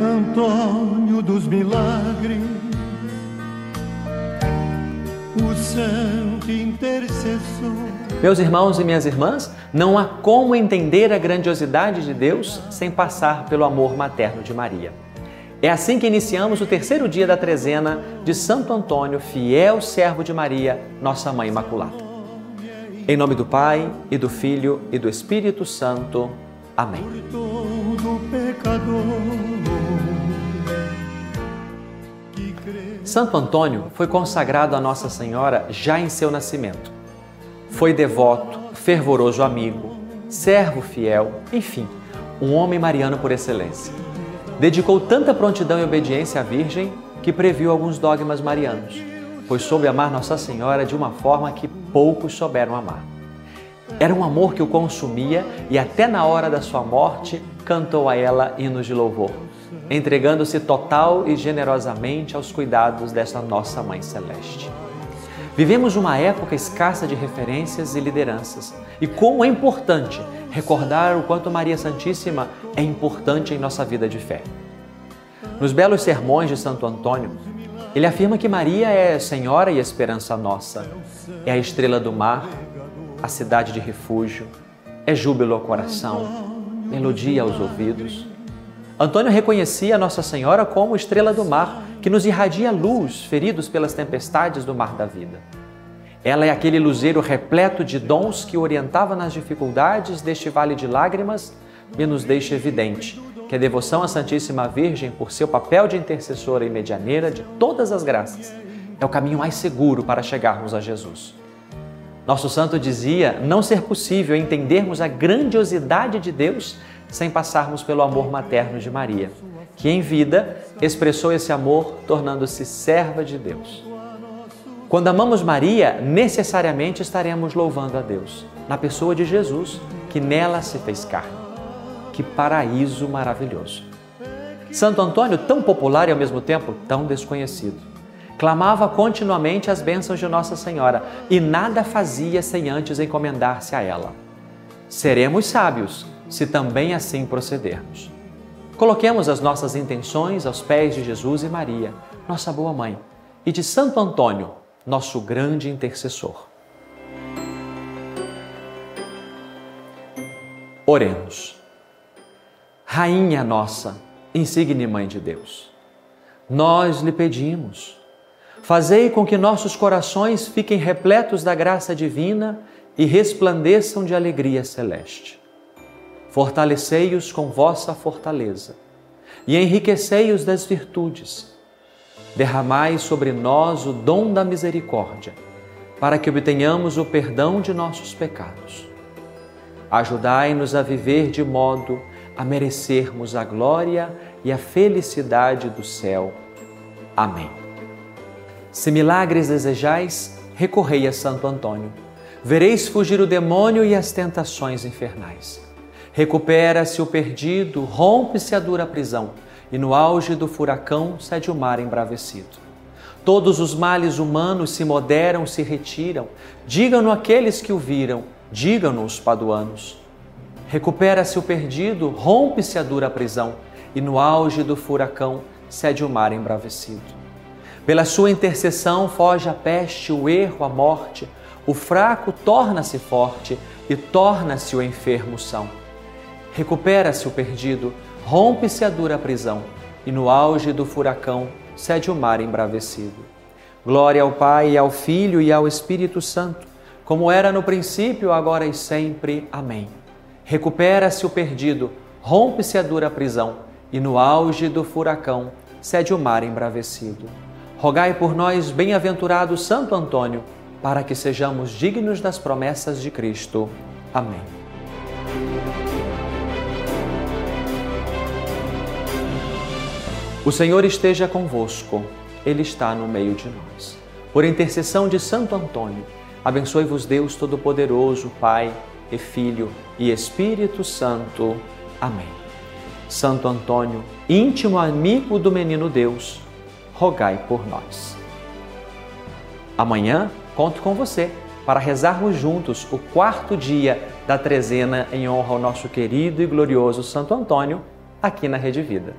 Antônio dos Milagres, o santo intercessor. Meus irmãos e minhas irmãs, não há como entender a grandiosidade de Deus sem passar pelo amor materno de Maria. É assim que iniciamos o terceiro dia da trezena de Santo Antônio, fiel servo de Maria, nossa Mãe Imaculada. Em nome do Pai, e do Filho, e do Espírito Santo. Amém. Santo Antônio foi consagrado a Nossa Senhora já em seu nascimento. Foi devoto, fervoroso amigo, servo fiel, enfim, um homem mariano por excelência. Dedicou tanta prontidão e obediência à Virgem que previu alguns dogmas marianos, pois soube amar Nossa Senhora de uma forma que poucos souberam amar. Era um amor que o consumia e até na hora da sua morte cantou a ela hinos de louvor entregando-se total e generosamente aos cuidados desta nossa Mãe Celeste. Vivemos uma época escassa de referências e lideranças, e como é importante recordar o quanto Maria Santíssima é importante em nossa vida de fé. Nos belos sermões de Santo Antônio, ele afirma que Maria é Senhora e esperança nossa, é a estrela do mar, a cidade de refúgio, é júbilo ao coração, melodia aos ouvidos Antônio reconhecia Nossa Senhora como estrela do mar, que nos irradia luz, feridos pelas tempestades do mar da vida. Ela é aquele luzeiro repleto de dons que orientava nas dificuldades deste vale de lágrimas e nos deixa evidente que a devoção à Santíssima Virgem, por seu papel de intercessora e medianeira de todas as graças, é o caminho mais seguro para chegarmos a Jesus. Nosso santo dizia não ser possível entendermos a grandiosidade de Deus sem passarmos pelo amor materno de Maria, que em vida expressou esse amor tornando-se serva de Deus. Quando amamos Maria, necessariamente estaremos louvando a Deus, na pessoa de Jesus, que nela se fez carne. Que paraíso maravilhoso! Santo Antônio, tão popular e ao mesmo tempo tão desconhecido, clamava continuamente as bênçãos de Nossa Senhora e nada fazia sem antes encomendar-se a ela. Seremos sábios se também assim procedermos. Coloquemos as nossas intenções aos pés de Jesus e Maria, nossa boa mãe, e de Santo Antônio, nosso grande intercessor. Oremos. Rainha nossa, insigne Mãe de Deus, nós lhe pedimos, fazei com que nossos corações fiquem repletos da graça divina e resplandeçam de alegria celeste fortalecei-os com vossa fortaleza e enriquecei-os das virtudes. Derramai sobre nós o dom da misericórdia, para que obtenhamos o perdão de nossos pecados. Ajudai-nos a viver de modo a merecermos a glória e a felicidade do céu. Amém. Se milagres desejais, recorrei a Santo Antônio. Vereis fugir o demônio e as tentações infernais. Recupera-se o perdido, rompe-se a dura prisão, e no auge do furacão cede o mar embravecido. Todos os males humanos se moderam, se retiram. Digam-no aqueles que o viram, digam-no os paduanos. Recupera-se o perdido, rompe-se a dura prisão, e no auge do furacão cede o mar embravecido. Pela sua intercessão foge a peste, o erro, a morte. O fraco torna-se forte e torna-se o enfermo são recupera-se o perdido, rompe-se a dura prisão, e no auge do furacão cede o mar embravecido. Glória ao Pai, ao Filho e ao Espírito Santo, como era no princípio, agora e sempre. Amém. Recupera-se o perdido, rompe-se a dura prisão, e no auge do furacão cede o mar embravecido. Rogai por nós, bem-aventurado Santo Antônio, para que sejamos dignos das promessas de Cristo. Amém. O Senhor esteja convosco, Ele está no meio de nós. Por intercessão de Santo Antônio, abençoe-vos Deus Todo-Poderoso, Pai e Filho e Espírito Santo. Amém. Santo Antônio, íntimo amigo do menino Deus, rogai por nós. Amanhã conto com você para rezarmos juntos o quarto dia da trezena em honra ao nosso querido e glorioso Santo Antônio, aqui na Rede Vida.